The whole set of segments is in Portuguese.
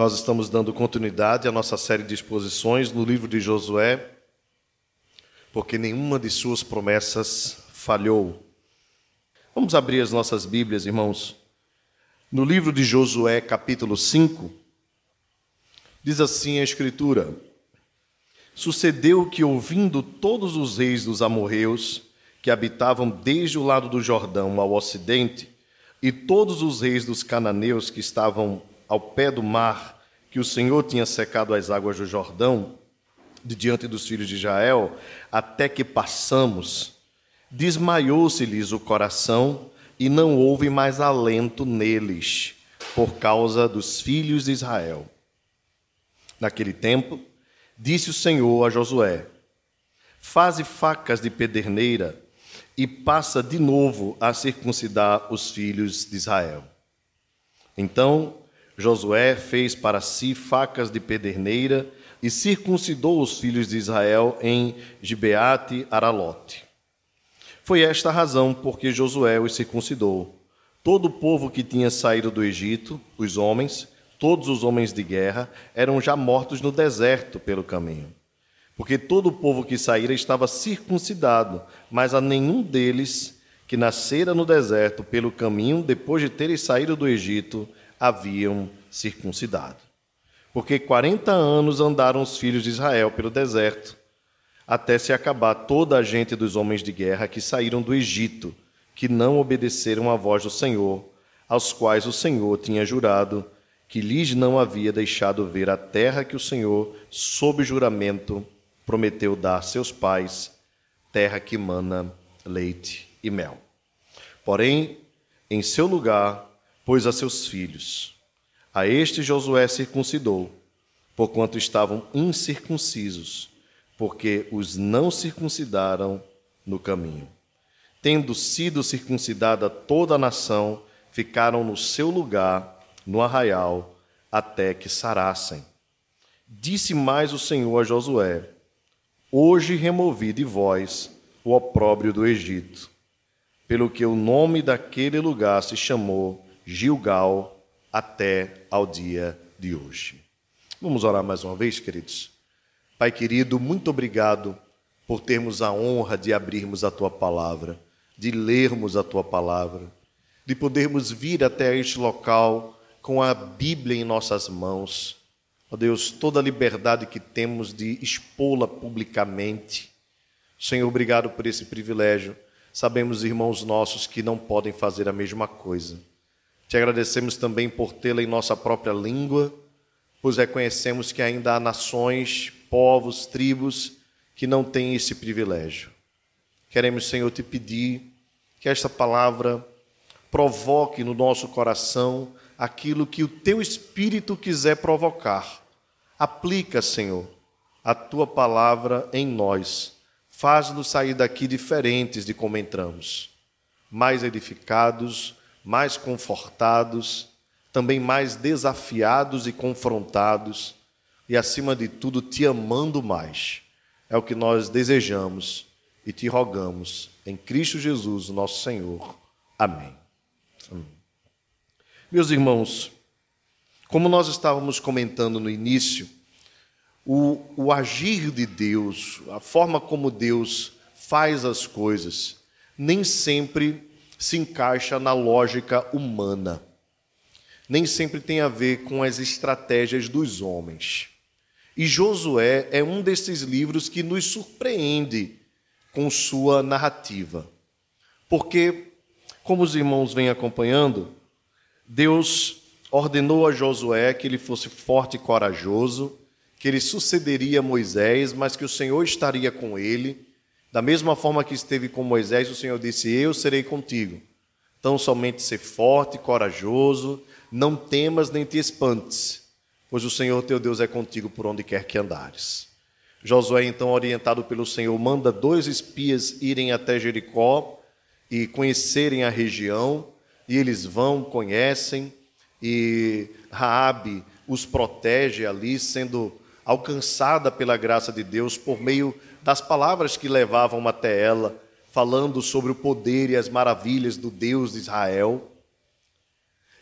Nós estamos dando continuidade à nossa série de exposições no livro de Josué, porque nenhuma de suas promessas falhou. Vamos abrir as nossas Bíblias, irmãos. No livro de Josué, capítulo 5, diz assim a Escritura: Sucedeu que, ouvindo todos os reis dos amorreus, que habitavam desde o lado do Jordão ao ocidente, e todos os reis dos cananeus que estavam ao pé do mar, que o Senhor tinha secado as águas do Jordão, de diante dos filhos de Israel, até que passamos, desmaiou-se-lhes o coração e não houve mais alento neles, por causa dos filhos de Israel. Naquele tempo, disse o Senhor a Josué: Faze facas de pederneira e passa de novo a circuncidar os filhos de Israel. Então Josué fez para si facas de pederneira e circuncidou os filhos de Israel em Gibeate Aralote. Foi esta a razão porque Josué os circuncidou. Todo o povo que tinha saído do Egito, os homens, todos os homens de guerra, eram já mortos no deserto pelo caminho porque todo o povo que saíra estava circuncidado, mas a nenhum deles que nascera no deserto pelo caminho, depois de terem saído do Egito, haviam circuncidado. Porque quarenta anos andaram os filhos de Israel pelo deserto, até se acabar toda a gente dos homens de guerra que saíram do Egito, que não obedeceram à voz do Senhor, aos quais o Senhor tinha jurado que lhes não havia deixado ver a terra que o Senhor, sob juramento, prometeu dar a seus pais terra que mana leite e mel. Porém, em seu lugar, pôs a seus filhos. A este Josué circuncidou, porquanto estavam incircuncisos, porque os não circuncidaram no caminho. Tendo sido circuncidada toda a nação, ficaram no seu lugar, no arraial, até que sarassem. Disse mais o Senhor a Josué: Hoje removi de vós o opróbrio do Egito, pelo que o nome daquele lugar se chamou Gilgal até ao dia de hoje. Vamos orar mais uma vez, queridos. Pai querido, muito obrigado por termos a honra de abrirmos a tua palavra, de lermos a tua palavra, de podermos vir até este local com a Bíblia em nossas mãos Ó Deus, toda a liberdade que temos de expô-la publicamente. Senhor, obrigado por esse privilégio. Sabemos, irmãos nossos, que não podem fazer a mesma coisa. Te agradecemos também por tê-la em nossa própria língua, pois reconhecemos que ainda há nações, povos, tribos que não têm esse privilégio. Queremos, Senhor, te pedir que esta palavra provoque no nosso coração aquilo que o teu espírito quiser provocar Aplica, Senhor, a tua palavra em nós. Faz-nos sair daqui diferentes de como entramos, mais edificados, mais confortados, também mais desafiados e confrontados, e acima de tudo, te amando mais. É o que nós desejamos e te rogamos em Cristo Jesus, nosso Senhor. Amém. Amém. Meus irmãos, como nós estávamos comentando no início, o, o agir de Deus, a forma como Deus faz as coisas, nem sempre se encaixa na lógica humana. Nem sempre tem a ver com as estratégias dos homens. E Josué é um desses livros que nos surpreende com sua narrativa. Porque, como os irmãos vêm acompanhando, Deus ordenou a Josué que ele fosse forte e corajoso, que ele sucederia Moisés, mas que o Senhor estaria com ele. Da mesma forma que esteve com Moisés, o Senhor disse: Eu serei contigo. Então, somente ser forte corajoso, não temas nem te espantes, pois o Senhor teu Deus é contigo por onde quer que andares. Josué, então, orientado pelo Senhor, manda dois espias irem até Jericó e conhecerem a região, e eles vão, conhecem, e Raabe os protege ali, sendo alcançada pela graça de Deus por meio das palavras que levavam até ela, falando sobre o poder e as maravilhas do Deus de Israel.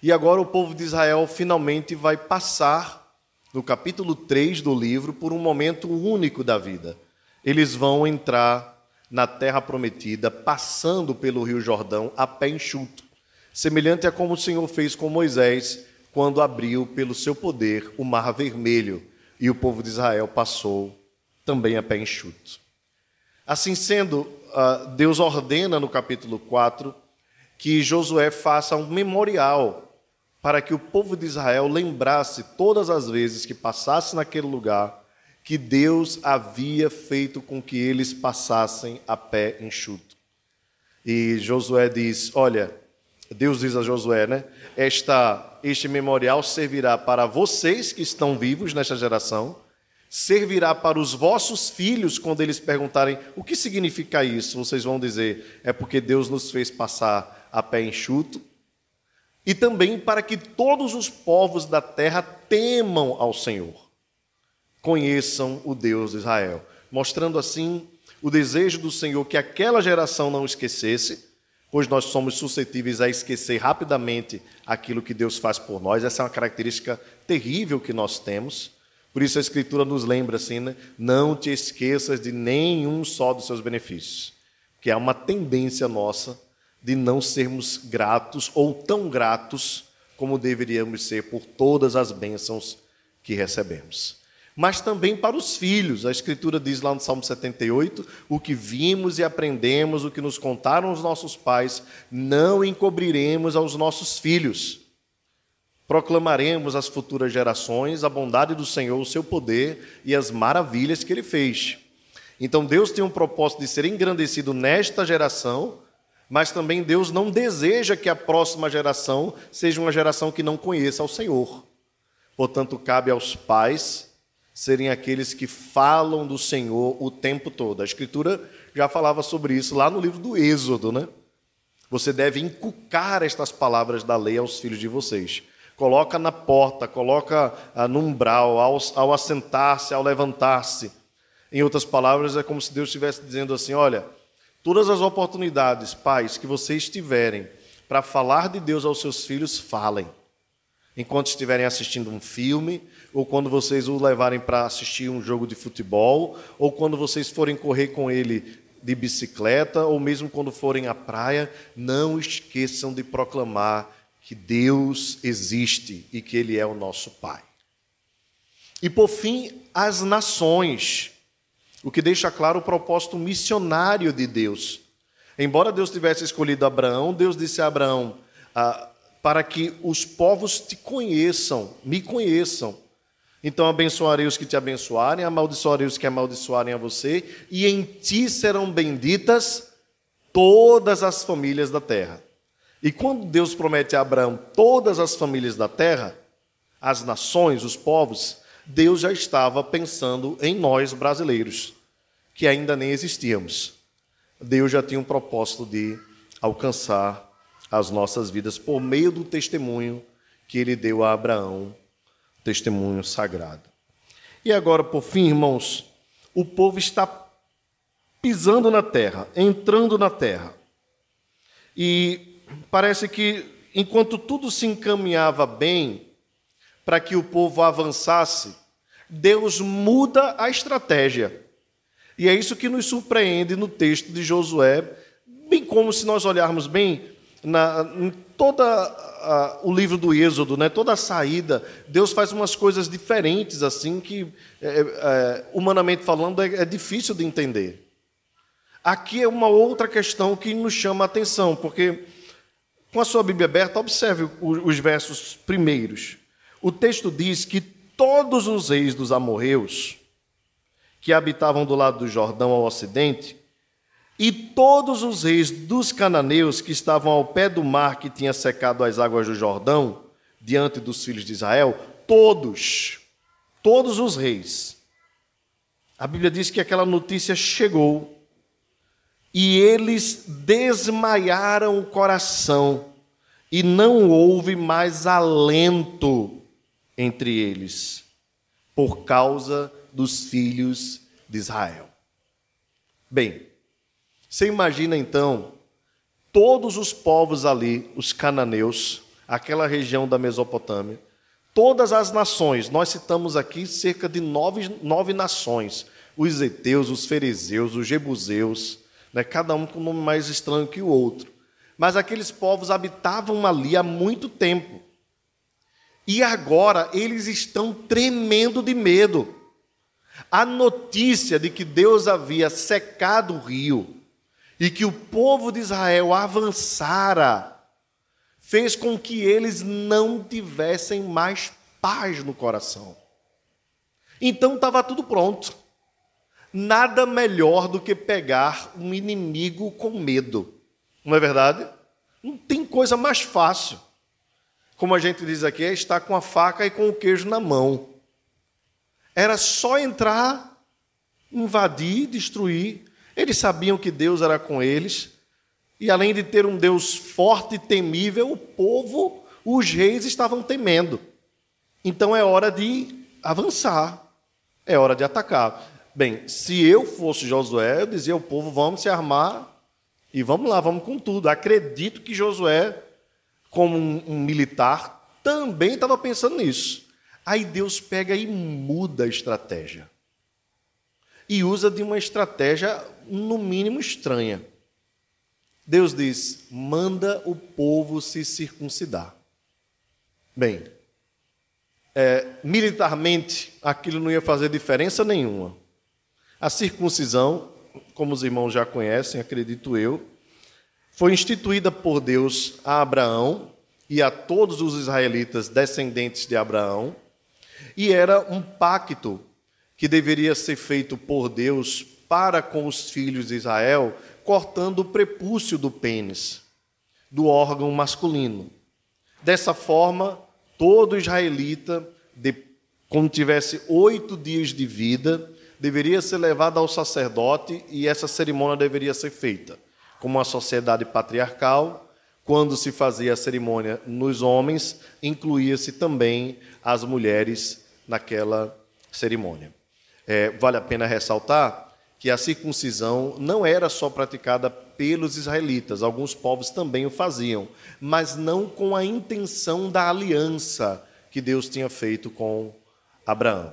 E agora o povo de Israel finalmente vai passar no capítulo 3 do livro, por um momento único da vida. Eles vão entrar na terra prometida, passando pelo Rio Jordão a pé enxuto, semelhante a como o Senhor fez com Moisés quando abriu pelo seu poder o Mar Vermelho e o povo de Israel passou também a pé enxuto. Assim sendo, ah, Deus ordena no capítulo 4 que Josué faça um memorial para que o povo de Israel lembrasse todas as vezes que passasse naquele lugar que Deus havia feito com que eles passassem a pé enxuto. E Josué diz: Olha, Deus diz a Josué, né? Esta, este memorial servirá para vocês que estão vivos nesta geração, servirá para os vossos filhos quando eles perguntarem o que significa isso. Vocês vão dizer: é porque Deus nos fez passar a pé enxuto. E também para que todos os povos da terra temam ao Senhor conheçam o Deus de Israel, mostrando assim o desejo do Senhor que aquela geração não esquecesse, pois nós somos suscetíveis a esquecer rapidamente aquilo que Deus faz por nós. Essa é uma característica terrível que nós temos. Por isso a Escritura nos lembra assim, né? Não te esqueças de nenhum só dos seus benefícios, que é uma tendência nossa de não sermos gratos ou tão gratos como deveríamos ser por todas as bênçãos que recebemos mas também para os filhos. A Escritura diz lá no Salmo 78: o que vimos e aprendemos, o que nos contaram os nossos pais, não encobriremos aos nossos filhos. Proclamaremos às futuras gerações a bondade do Senhor, o seu poder e as maravilhas que ele fez. Então Deus tem um propósito de ser engrandecido nesta geração, mas também Deus não deseja que a próxima geração seja uma geração que não conheça ao Senhor. Portanto, cabe aos pais serem aqueles que falam do Senhor o tempo todo. A Escritura já falava sobre isso lá no livro do Êxodo, né? Você deve inculcar estas palavras da lei aos filhos de vocês. Coloca na porta, coloca ah, no umbral, ao, ao assentar-se, ao levantar-se. Em outras palavras, é como se Deus estivesse dizendo assim: olha, todas as oportunidades, pais, que vocês tiverem para falar de Deus aos seus filhos, falem enquanto estiverem assistindo um filme, ou quando vocês o levarem para assistir um jogo de futebol, ou quando vocês forem correr com ele de bicicleta, ou mesmo quando forem à praia, não esqueçam de proclamar que Deus existe e que Ele é o nosso Pai. E por fim, as nações, o que deixa claro o propósito missionário de Deus. Embora Deus tivesse escolhido Abraão, Deus disse a Abraão: ah, para que os povos te conheçam, me conheçam. Então abençoarei os que te abençoarem, amaldiçoarei os que amaldiçoarem a você, e em ti serão benditas todas as famílias da terra. E quando Deus promete a Abraão todas as famílias da terra, as nações, os povos, Deus já estava pensando em nós brasileiros, que ainda nem existíamos. Deus já tinha um propósito de alcançar as nossas vidas por meio do testemunho que ele deu a Abraão, testemunho sagrado. E agora, por fim, irmãos, o povo está pisando na terra, entrando na terra. E parece que enquanto tudo se encaminhava bem para que o povo avançasse, Deus muda a estratégia. E é isso que nos surpreende no texto de Josué, bem como se nós olharmos bem, na, em todo o livro do Êxodo, né, toda a saída, Deus faz umas coisas diferentes, assim, que, é, é, humanamente falando, é, é difícil de entender. Aqui é uma outra questão que nos chama a atenção, porque, com a sua Bíblia aberta, observe os versos primeiros. O texto diz que todos os reis dos amorreus, que habitavam do lado do Jordão ao ocidente, e todos os reis dos cananeus que estavam ao pé do mar que tinha secado as águas do Jordão, diante dos filhos de Israel, todos, todos os reis. A Bíblia diz que aquela notícia chegou e eles desmaiaram o coração e não houve mais alento entre eles por causa dos filhos de Israel. Bem, você imagina então todos os povos ali, os cananeus, aquela região da Mesopotâmia, todas as nações. Nós citamos aqui cerca de nove, nove nações: os Eteus, os Ferezeus, os Jebuseus, né? cada um com um nome mais estranho que o outro. Mas aqueles povos habitavam ali há muito tempo. E agora eles estão tremendo de medo. A notícia de que Deus havia secado o rio e que o povo de Israel avançara fez com que eles não tivessem mais paz no coração. Então estava tudo pronto. Nada melhor do que pegar um inimigo com medo. Não é verdade? Não tem coisa mais fácil. Como a gente diz aqui, é estar com a faca e com o queijo na mão. Era só entrar, invadir, destruir. Eles sabiam que Deus era com eles. E além de ter um Deus forte e temível, o povo, os reis estavam temendo. Então é hora de avançar, é hora de atacar. Bem, se eu fosse Josué, eu dizia ao povo: vamos se armar e vamos lá, vamos com tudo. Acredito que Josué, como um, militar, também estava pensando nisso. Aí Deus pega e muda a estratégia. E usa de uma estratégia, no mínimo, estranha. Deus diz: manda o povo se circuncidar. Bem, é, militarmente aquilo não ia fazer diferença nenhuma. A circuncisão, como os irmãos já conhecem, acredito eu, foi instituída por Deus a Abraão e a todos os israelitas descendentes de Abraão, e era um pacto que deveria ser feito por Deus para com os filhos de Israel cortando o prepúcio do pênis, do órgão masculino. Dessa forma, todo israelita, quando tivesse oito dias de vida, deveria ser levado ao sacerdote e essa cerimônia deveria ser feita. Como a sociedade patriarcal, quando se fazia a cerimônia nos homens, incluía-se também as mulheres naquela cerimônia. É, vale a pena ressaltar que a circuncisão não era só praticada pelos israelitas, alguns povos também o faziam, mas não com a intenção da aliança que Deus tinha feito com Abraão.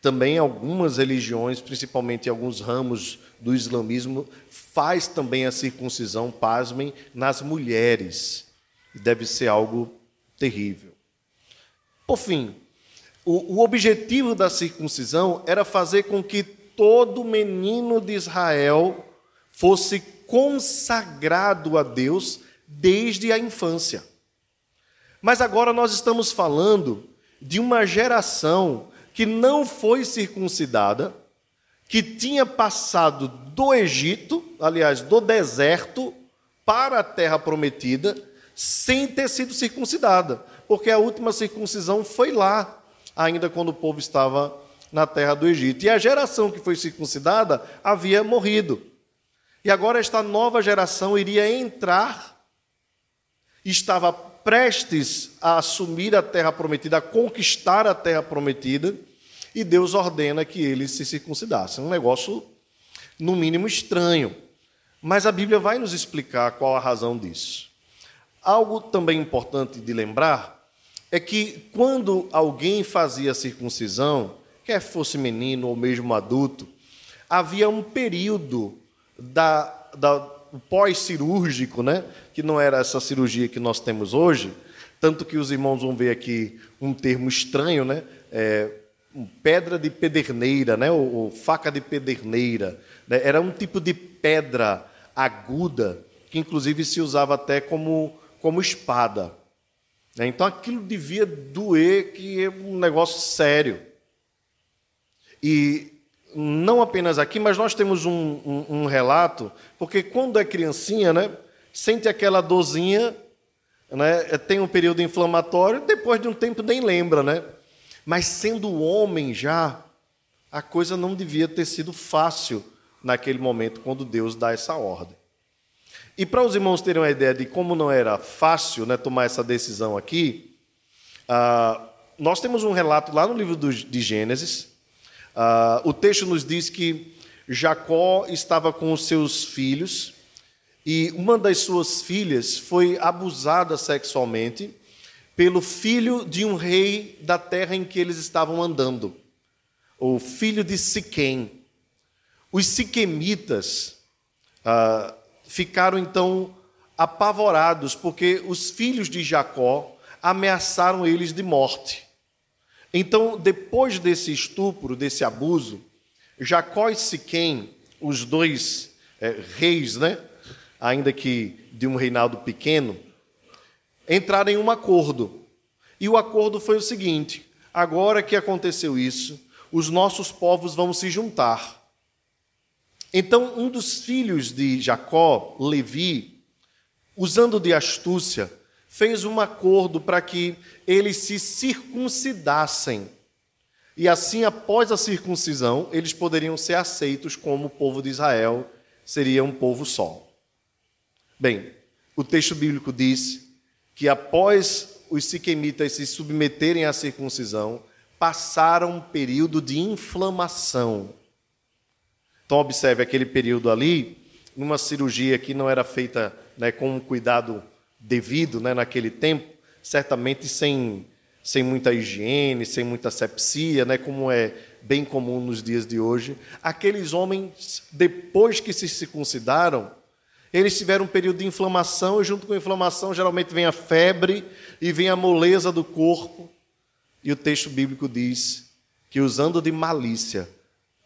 Também algumas religiões, principalmente alguns ramos do islamismo, faz também a circuncisão, pasmem, nas mulheres. Deve ser algo terrível. Por fim, o, o objetivo da circuncisão era fazer com que todo menino de Israel fosse consagrado a Deus desde a infância. Mas agora nós estamos falando de uma geração que não foi circuncidada, que tinha passado do Egito, aliás, do deserto, para a terra prometida, sem ter sido circuncidada, porque a última circuncisão foi lá, ainda quando o povo estava na terra do Egito. E a geração que foi circuncidada havia morrido. E agora esta nova geração iria entrar, estava prestes a assumir a terra prometida, a conquistar a terra prometida, e Deus ordena que eles se circuncidassem. Um negócio, no mínimo, estranho. Mas a Bíblia vai nos explicar qual a razão disso. Algo também importante de lembrar é que quando alguém fazia circuncisão, quer fosse menino ou mesmo adulto, havia um período da, da pós-cirúrgico, né? Que não era essa cirurgia que nós temos hoje, tanto que os irmãos vão ver aqui um termo estranho, né? É, pedra de pederneira, né? ou, ou faca de pederneira. Né? Era um tipo de pedra aguda, que inclusive se usava até como, como espada. Né? Então aquilo devia doer, que é um negócio sério. E não apenas aqui, mas nós temos um, um, um, relato, porque quando é criancinha, né, sente aquela dorzinha, né, tem um período inflamatório, depois de um tempo nem lembra, né? Mas sendo homem já, a coisa não devia ter sido fácil naquele momento, quando Deus dá essa ordem. E para os irmãos terem uma ideia de como não era fácil né, tomar essa decisão aqui, ah, nós temos um relato lá no livro de Gênesis, Uh, o texto nos diz que Jacó estava com os seus filhos e uma das suas filhas foi abusada sexualmente pelo filho de um rei da terra em que eles estavam andando, o filho de Siquém. Os siquemitas ah, ficaram então apavorados, porque os filhos de Jacó ameaçaram eles de morte. Então, depois desse estupro, desse abuso, Jacó e Siquém, os dois é, reis, né, ainda que de um reinado pequeno, entraram em um acordo. E o acordo foi o seguinte: agora que aconteceu isso, os nossos povos vão se juntar. Então, um dos filhos de Jacó, Levi, usando de astúcia, fez um acordo para que eles se circuncidassem. E assim, após a circuncisão, eles poderiam ser aceitos como o povo de Israel, seria um povo só. Bem, o texto bíblico diz que após os siquemitas se submeterem à circuncisão, passaram um período de inflamação. Então, observe aquele período ali, numa cirurgia que não era feita né, com um cuidado devido né, naquele tempo, certamente sem, sem muita higiene, sem muita sepsia, né, como é bem comum nos dias de hoje. Aqueles homens, depois que se circuncidaram, eles tiveram um período de inflamação, e junto com a inflamação geralmente vem a febre e vem a moleza do corpo. E o texto bíblico diz que, usando de malícia,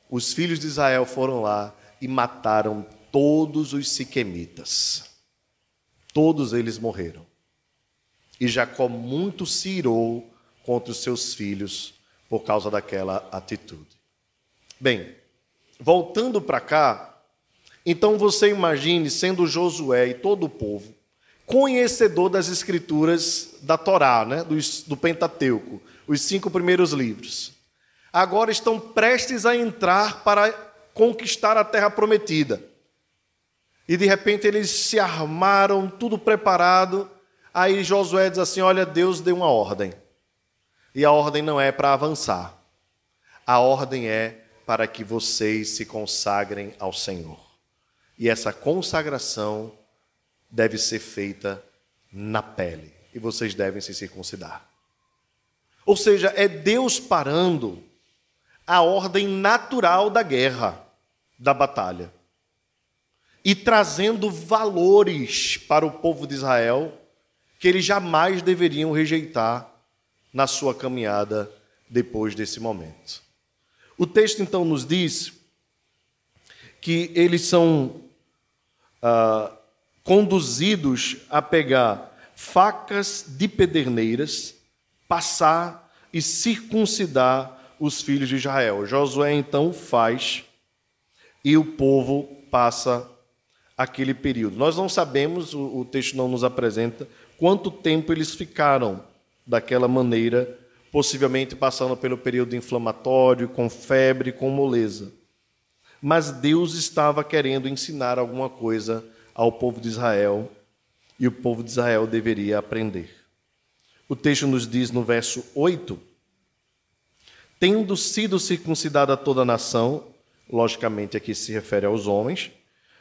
os filhos de Israel foram lá e mataram todos os siquemitas. Todos eles morreram. E Jacó muito se irou contra os seus filhos por causa daquela atitude. Bem, voltando para cá, então você imagine sendo Josué e todo o povo conhecedor das escrituras da Torá, né, do, do Pentateuco, os cinco primeiros livros. Agora estão prestes a entrar para conquistar a terra prometida. E de repente eles se armaram, tudo preparado. Aí Josué diz assim: Olha, Deus deu uma ordem. E a ordem não é para avançar. A ordem é para que vocês se consagrem ao Senhor. E essa consagração deve ser feita na pele. E vocês devem se circuncidar. Ou seja, é Deus parando a ordem natural da guerra, da batalha, e trazendo valores para o povo de Israel que eles jamais deveriam rejeitar na sua caminhada depois desse momento. O texto então nos diz que eles são ah, conduzidos a pegar facas de pederneiras, passar e circuncidar os filhos de Israel. Josué então faz e o povo passa aquele período. Nós não sabemos, o, texto não nos apresenta, quanto tempo eles ficaram daquela maneira, possivelmente passando pelo período inflamatório, com febre, com moleza. Mas Deus estava querendo ensinar alguma coisa ao povo de Israel e o povo de Israel deveria aprender. O texto nos diz no verso 8: Tendo sido circuncidada toda a nação, logicamente aqui se refere aos homens,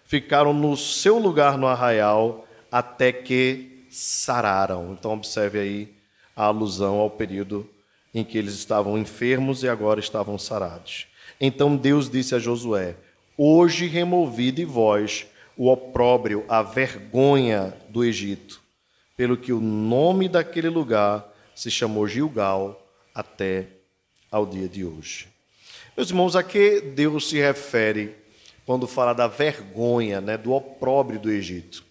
ficaram no seu lugar no arraial até que sararam. Então, observe aí a alusão ao período em que eles estavam enfermos e agora estavam sarados. Então Deus disse a Josué: Hoje removi de vós o opróbrio, a vergonha do Egito, pelo que o nome daquele lugar se chamou Gilgal até ao dia de hoje. Meus irmãos, a que Deus se refere quando fala da vergonha, né, do opróbrio do Egito?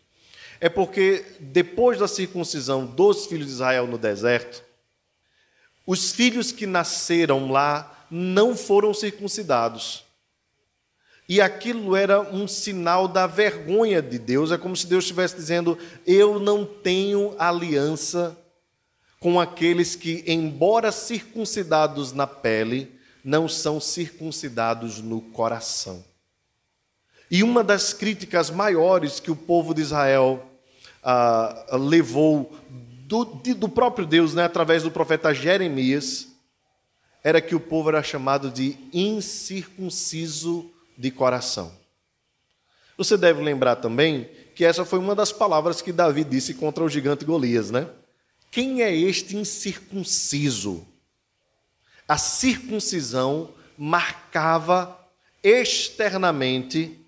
É porque depois da circuncisão dos filhos de Israel no deserto, os filhos que nasceram lá não foram circuncidados. E aquilo era um sinal da vergonha de Deus. É como se Deus estivesse dizendo: Eu não tenho aliança com aqueles que, embora circuncidados na pele, não são circuncidados no coração. E uma das críticas maiores que o povo de Israel ah, levou do, do, próprio Deus, né, através do profeta Jeremias, era que o povo era chamado de incircunciso de coração. Você deve lembrar também que essa foi uma das palavras que Davi disse contra o gigante Golias, né? Quem é este incircunciso? A circuncisão marcava externamente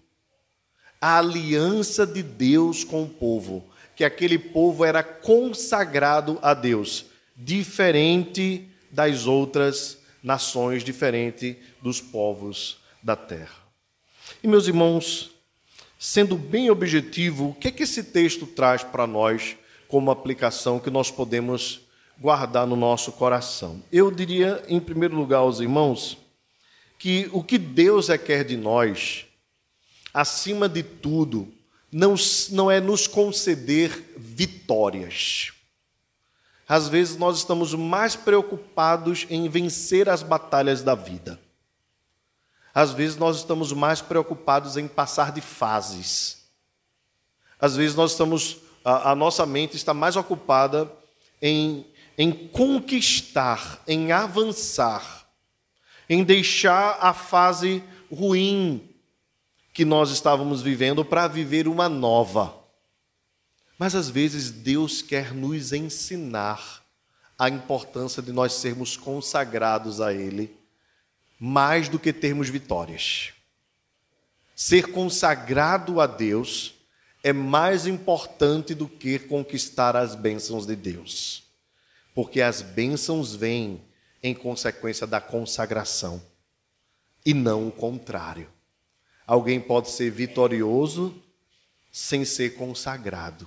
a aliança de Deus com o povo, que aquele povo era consagrado a Deus, diferente das outras nações, diferente dos povos da terra. E meus irmãos, sendo bem objetivo, o que é que esse texto traz para nós como aplicação que nós podemos guardar no nosso coração? Eu diria, em primeiro lugar, aos irmãos, que o que Deus requer de nós, acima de tudo, não, não é nos conceder vitórias. Às vezes nós estamos mais preocupados em vencer as batalhas da vida. Às vezes nós estamos mais preocupados em passar de fases. Às vezes nós estamos, a, a nossa mente está mais ocupada em, em conquistar, em avançar, em deixar a fase ruim que nós estávamos vivendo para viver uma nova. Mas às vezes Deus quer nos ensinar a importância de nós sermos consagrados a Ele mais do que termos vitórias. Ser consagrado a Deus é mais importante do que conquistar as bênçãos de Deus, porque as bênçãos vêm em consequência da consagração e não o contrário. Alguém pode ser vitorioso sem ser consagrado.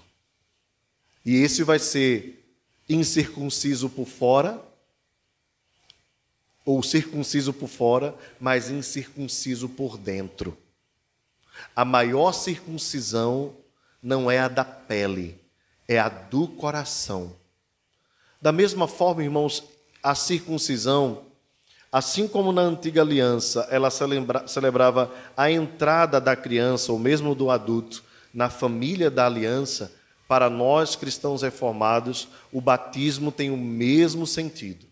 E esse vai ser incircunciso por fora ou circunciso por fora, mas incircunciso por dentro. A maior circuncisão não é a da pele, é a do coração. Da mesma forma, irmãos, a circuncisão, assim como na antiga aliança, ela celebra, celebrava a entrada da criança ou mesmo do adulto na família da aliança, para nós cristãos reformados, o batismo tem o mesmo sentido.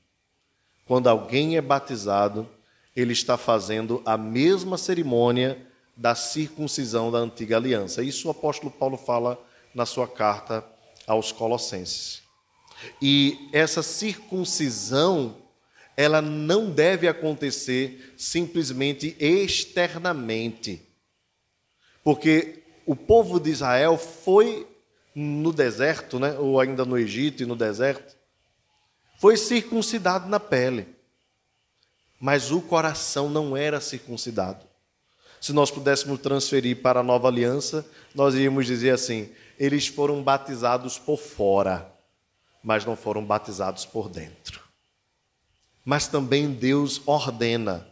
Quando alguém é batizado, ele está fazendo a mesma cerimônia da circuncisão da antiga aliança. Isso o apóstolo Paulo fala na sua carta aos Colossenses. E essa circuncisão, ela não deve acontecer simplesmente externamente. Porque o povo de Israel foi no deserto, né, ou ainda no Egito e no deserto, foi circuncidado na pele, mas o coração não era circuncidado. Se nós pudéssemos transferir para a nova aliança, nós iríamos dizer assim: eles foram batizados por fora, mas não foram batizados por dentro. Mas também Deus ordena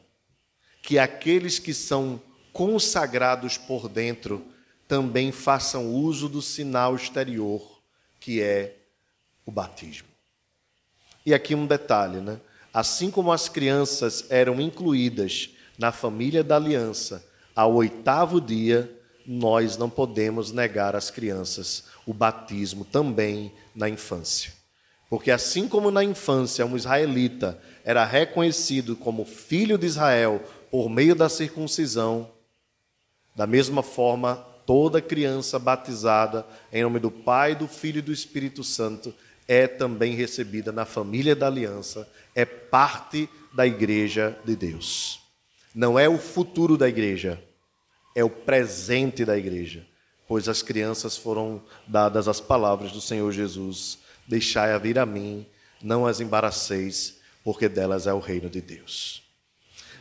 que aqueles que são consagrados por dentro também façam uso do sinal exterior, que é o batismo. E aqui um detalhe, né? Assim como as crianças eram incluídas na família da aliança ao oitavo dia, nós não podemos negar às crianças o batismo também na infância. Porque assim como na infância um israelita era reconhecido como filho de Israel por meio da circuncisão, da mesma forma, toda criança batizada em nome do Pai, do Filho e do Espírito Santo é também recebida na família da aliança, é parte da igreja de Deus. Não é o futuro da igreja, é o presente da igreja, pois as crianças foram dadas as palavras do Senhor Jesus: Deixai-a vir a mim, não as embaraceis, porque delas é o reino de Deus.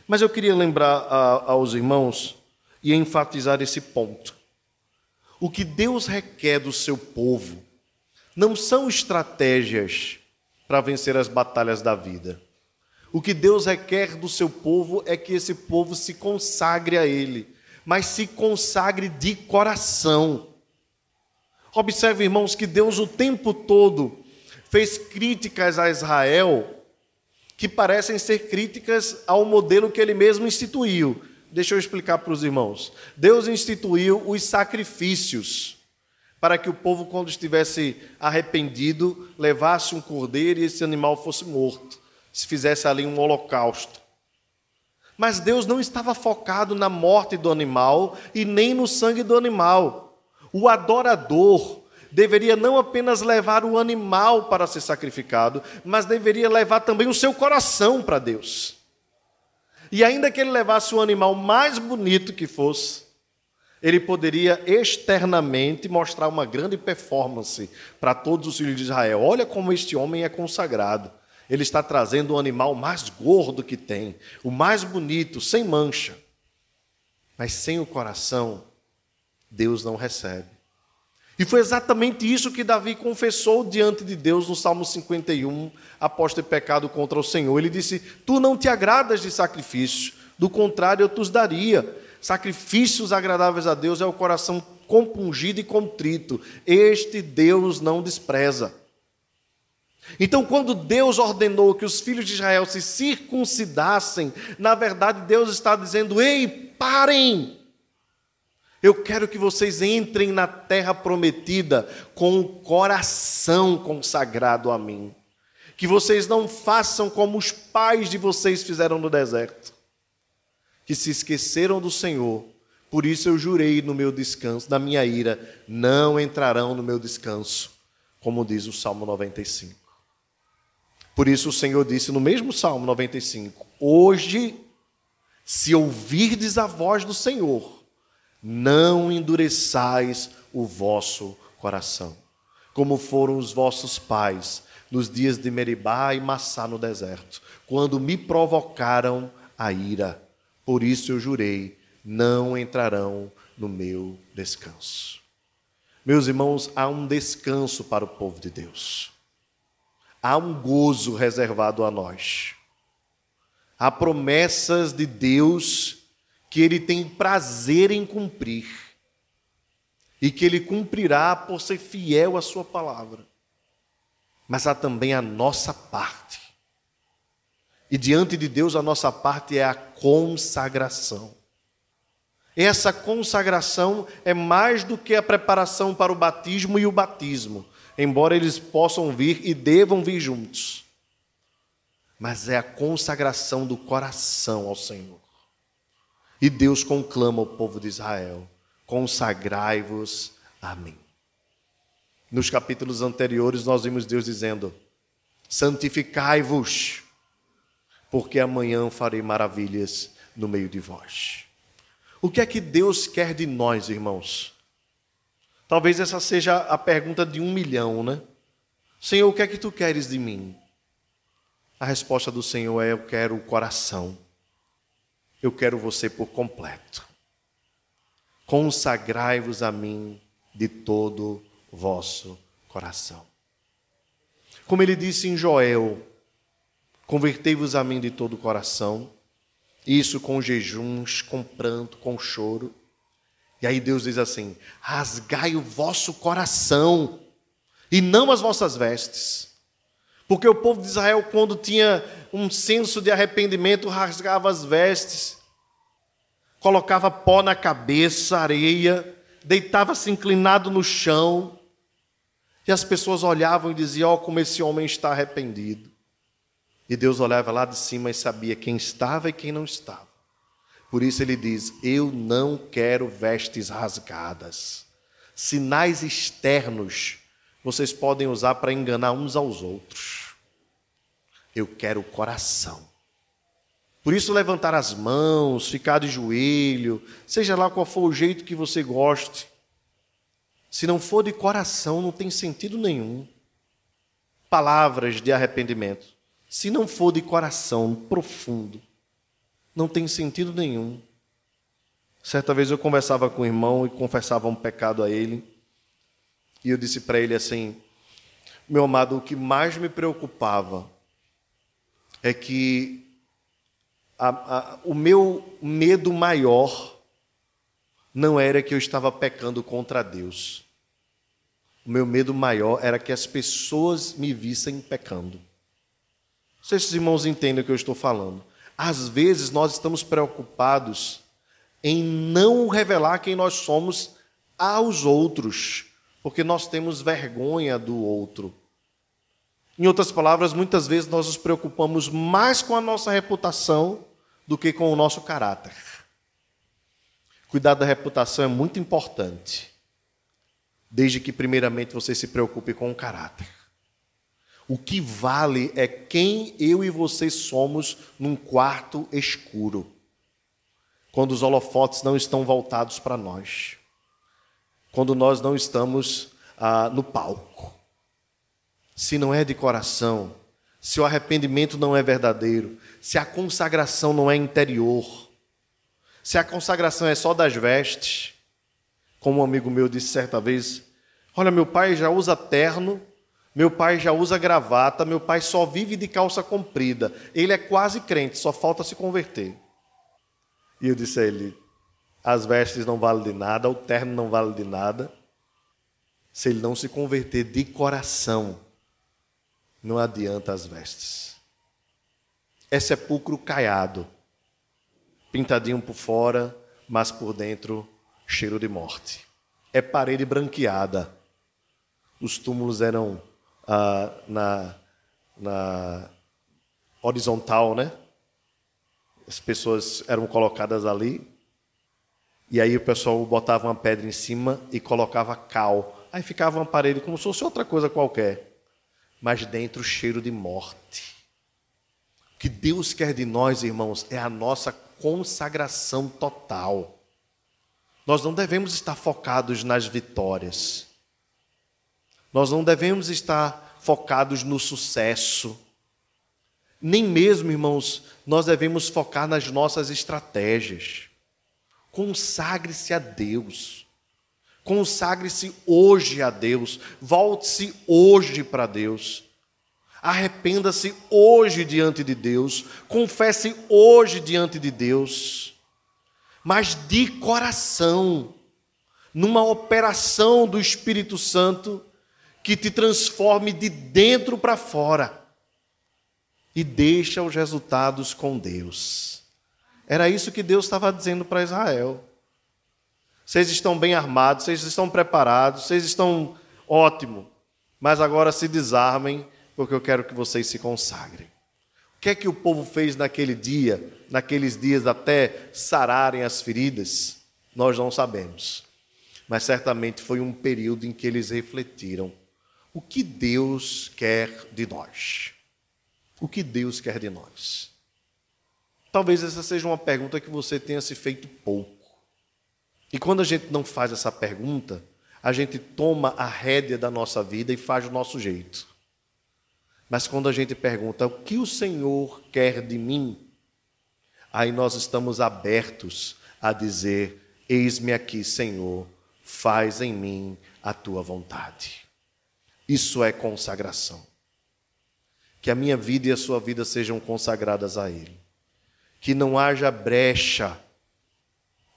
Mas eu queria lembrar a, aos irmãos e enfatizar esse ponto. O que Deus requer do seu povo não são estratégias para vencer as batalhas da vida. O que Deus requer do seu povo é que esse povo se consagre a Ele, mas se consagre de coração. Observe, irmãos, que Deus o tempo todo fez críticas a Israel que parecem ser críticas ao modelo que ele mesmo instituiu. Deixa eu explicar para os irmãos. Deus instituiu os sacrifícios para que o povo, quando estivesse arrependido, levasse um cordeiro e esse animal fosse morto, se fizesse ali um holocausto. Mas Deus não estava focado na morte do animal e nem no sangue do animal. O adorador deveria não apenas levar o animal para ser sacrificado, mas deveria levar também o seu coração para Deus. E ainda que ele levasse o animal mais bonito que fosse, ele poderia externamente mostrar uma grande performance para todos os filhos de Israel. Olha como este homem é consagrado. Ele está trazendo o animal mais gordo que tem, o mais bonito, sem mancha. Mas sem o coração, Deus não recebe. E foi exatamente isso que Davi confessou diante de Deus no Salmo 51, após ter pecado contra o Senhor. Ele disse: Tu não te agradas de sacrifícios, do contrário, eu te os daria. Sacrifícios agradáveis a Deus é o coração compungido e contrito. Este Deus não despreza. Então, quando Deus ordenou que os filhos de Israel se circuncidassem, na verdade Deus está dizendo: ei, parem! Eu quero que vocês entrem na terra prometida com o coração consagrado a mim. Que vocês não façam como os pais de vocês fizeram no deserto, que se esqueceram do Senhor. Por isso eu jurei no meu descanso, na minha ira, não entrarão no meu descanso, como diz o Salmo 95. Por isso o Senhor disse no mesmo Salmo 95: Hoje, se ouvirdes a voz do Senhor, não endureçais o vosso coração, como foram os vossos pais nos dias de Meribá e Massá no deserto, quando me provocaram a ira. Por isso eu jurei: não entrarão no meu descanso. Meus irmãos, há um descanso para o povo de Deus. Há um gozo reservado a nós. Há promessas de Deus que ele tem prazer em cumprir e que ele cumprirá por ser fiel à sua palavra. Mas há também a nossa parte. E diante de Deus, a nossa parte é a consagração. Essa consagração é mais do que a preparação para o batismo e o batismo, embora eles possam vir e devam vir juntos. Mas é a consagração do coração ao Senhor. E Deus conclama ao povo de Israel: consagrai-vos a mim. Nos capítulos anteriores, nós vimos Deus dizendo: santificai-vos, porque amanhã farei maravilhas no meio de vós. O que é que Deus quer de nós, irmãos? Talvez essa seja a pergunta de um milhão, né? Senhor, o que é que tu queres de mim? A resposta do Senhor é: Eu quero o coração eu quero você por completo. Consagrai-vos a mim de todo vosso coração. Como ele disse em Joel, convertei-vos a mim de todo o coração, isso com jejuns, com pranto, com choro. E aí Deus diz assim: rasgai o vosso coração e não as vossas vestes. Porque o povo de Israel, quando tinha um senso de arrependimento, rasgava as vestes, colocava pó na cabeça, areia, deitava-se inclinado no chão, e as pessoas olhavam e diziam: Ó, oh, como esse homem está arrependido. E Deus olhava lá de cima e sabia quem estava e quem não estava. Por isso ele diz: Eu não quero vestes rasgadas. Sinais externos vocês podem usar para enganar uns aos outros. Eu quero o coração. Por isso, levantar as mãos, ficar de joelho, seja lá qual for o jeito que você goste, se não for de coração, não tem sentido nenhum. Palavras de arrependimento, se não for de coração profundo, não tem sentido nenhum. Certa vez eu conversava com um irmão e confessava um pecado a ele, e eu disse para ele assim: Meu amado, o que mais me preocupava é que a, a, o meu medo maior não era que eu estava pecando contra Deus. O meu medo maior era que as pessoas me vissem pecando. Não sei se os irmãos entendem o que eu estou falando. Às vezes nós estamos preocupados em não revelar quem nós somos aos outros, porque nós temos vergonha do outro. Em outras palavras, muitas vezes nós nos preocupamos mais com a nossa reputação do que com o nosso caráter. Cuidar da reputação é muito importante. desde que primeiramente você se preocupe com o caráter. O que vale é quem eu e você somos num quarto escuro, quando os holofotes não estão voltados para nós, quando nós não estamos ah, no palco. Se não é de coração, se o arrependimento não é verdadeiro, se a consagração não é interior, se a consagração é só das vestes, como um amigo meu disse certa vez: Olha, meu pai já usa terno, meu pai já usa gravata, meu pai só vive de calça comprida. Ele é quase crente, só falta se converter. E eu disse a ele: As vestes não valem de nada, o terno não vale de nada. Se ele não se converter de coração, não adianta as vestes. É sepulcro caiado, pintadinho por fora, mas por dentro cheiro de morte. É parede branqueada. Os túmulos eram ah, na, na horizontal, né? As pessoas eram colocadas ali. E aí o pessoal botava uma pedra em cima e colocava cal. Aí ficava uma parede como se fosse outra coisa qualquer. Mas dentro cheiro de morte. O que Deus quer de nós, irmãos, é a nossa consagração total. Nós não devemos estar focados nas vitórias. Nós não devemos estar focados no sucesso. Nem mesmo, irmãos, nós devemos focar nas nossas estratégias. Consagre-se a Deus. Consagre-se hoje a Deus. Volte-se hoje para Deus. Arrependa-se hoje diante de Deus. Confesse hoje diante de Deus mas de coração, numa operação do Espírito Santo que te transforme de dentro para fora e deixa os resultados com Deus. Era isso que Deus estava dizendo para Israel. Vocês estão bem armados, vocês estão preparados, vocês estão ótimo, mas agora se desarmem, porque eu quero que vocês se consagrem. O que é que o povo fez naquele dia? naqueles dias até sararem as feridas, nós não sabemos. Mas certamente foi um período em que eles refletiram: o que Deus quer de nós? O que Deus quer de nós? Talvez essa seja uma pergunta que você tenha se feito pouco. E quando a gente não faz essa pergunta, a gente toma a rédea da nossa vida e faz do nosso jeito. Mas quando a gente pergunta o que o Senhor quer de mim, aí nós estamos abertos a dizer: Eis-me aqui, Senhor, faz em mim a tua vontade. Isso é consagração. Que a minha vida e a sua vida sejam consagradas a Ele. Que não haja brecha,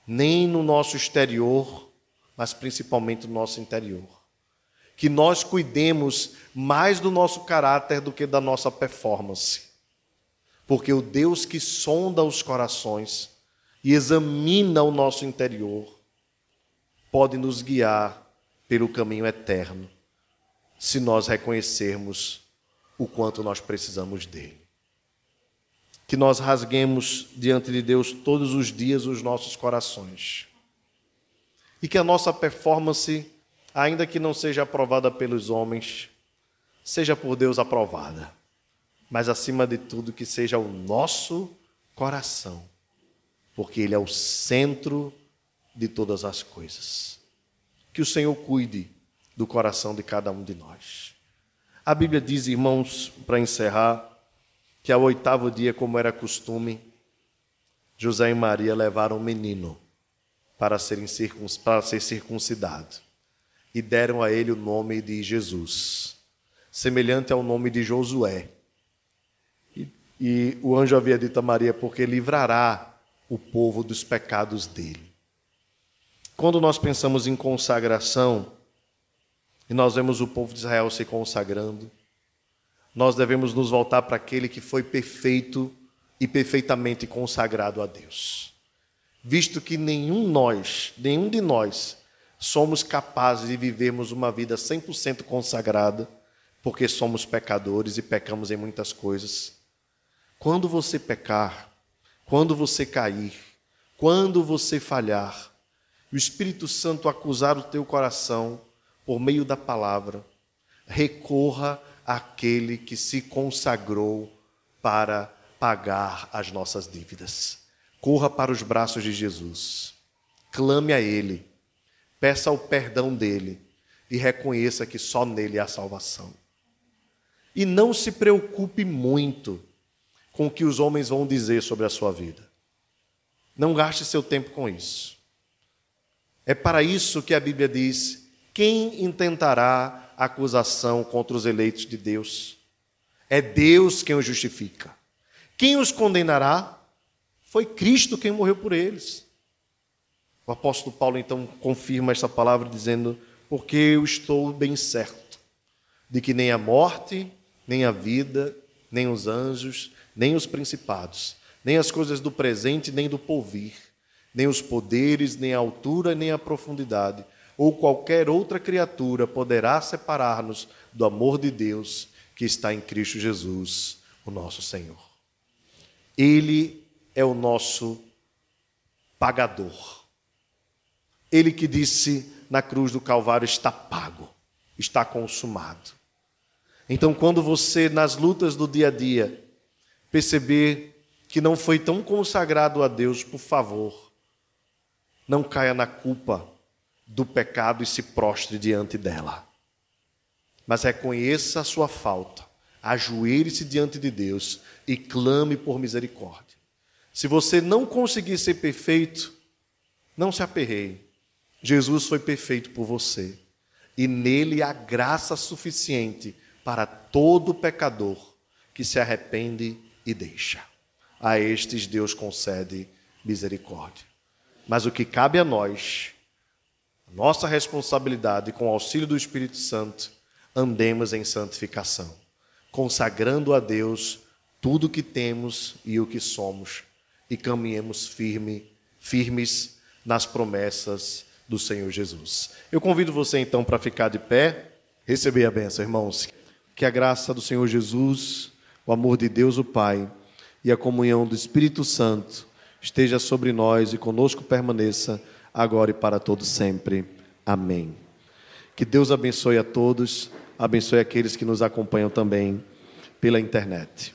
nem no nosso exterior, mas principalmente no nosso interior. Que nós cuidemos mais do nosso caráter do que da nossa performance porque o Deus que sonda os corações e examina o nosso interior pode nos guiar pelo caminho eterno, se nós reconhecermos o quanto nós precisamos dele. Que nós rasguemos diante de Deus todos os dias os nossos corações. E que a nossa performance, ainda que não seja aprovada pelos homens, seja por Deus aprovada mas acima de tudo que seja o nosso coração, porque Ele é o centro de todas as coisas. Que o Senhor cuide do coração de cada um de nós. A Bíblia diz, irmãos, para encerrar, que ao oitavo dia, como era costume, José e Maria levaram um menino para, para ser circuncidado e deram a ele o nome de Jesus, semelhante ao nome de Josué, e o anjo havia dito a Maria, porque livrará o povo dos pecados dele. Quando nós pensamos em consagração, e nós vemos o povo de Israel se consagrando, nós devemos nos voltar para aquele que foi perfeito e perfeitamente consagrado a Deus. Visto que nenhum nós, nenhum de nós, somos capazes de vivermos uma vida 100% consagrada, porque somos pecadores e pecamos em muitas coisas. Quando você pecar, quando você cair, quando você falhar, o Espírito Santo acusar o teu coração, por meio da palavra, recorra àquele que se consagrou para pagar as nossas dívidas. Corra para os braços de Jesus. Clame a Ele. Peça o perdão dele e reconheça que só nele há salvação. E não se preocupe muito com o que os homens vão dizer sobre a sua vida. Não gaste seu tempo com isso. É para isso que a Bíblia diz: quem intentará acusação contra os eleitos de Deus? É Deus quem os justifica. Quem os condenará? Foi Cristo quem morreu por eles. O apóstolo Paulo então confirma esta palavra dizendo: Porque eu estou bem certo de que nem a morte, nem a vida, nem os anjos, nem os principados, nem as coisas do presente, nem do porvir, nem os poderes, nem a altura, nem a profundidade, ou qualquer outra criatura poderá separar-nos do amor de Deus que está em Cristo Jesus, o nosso Senhor. Ele é o nosso pagador. Ele que disse na cruz do Calvário: está pago, está consumado. Então, quando você, nas lutas do dia a dia, perceber que não foi tão consagrado a Deus, por favor, não caia na culpa do pecado e se prostre diante dela. Mas reconheça a sua falta, ajoelhe-se diante de Deus e clame por misericórdia. Se você não conseguir ser perfeito, não se aperreie. Jesus foi perfeito por você. E nele há graça suficiente para todo pecador que se arrepende e deixa. A estes Deus concede misericórdia. Mas o que cabe a nós, nossa responsabilidade com o auxílio do Espírito Santo, andemos em santificação, consagrando a Deus tudo o que temos e o que somos e caminhemos firme, firmes nas promessas do Senhor Jesus. Eu convido você então para ficar de pé, receber a benção, irmãos. Que a graça do Senhor Jesus, o amor de Deus o Pai e a comunhão do Espírito Santo esteja sobre nós e conosco permaneça agora e para todos sempre. Amém. Que Deus abençoe a todos, abençoe aqueles que nos acompanham também pela internet.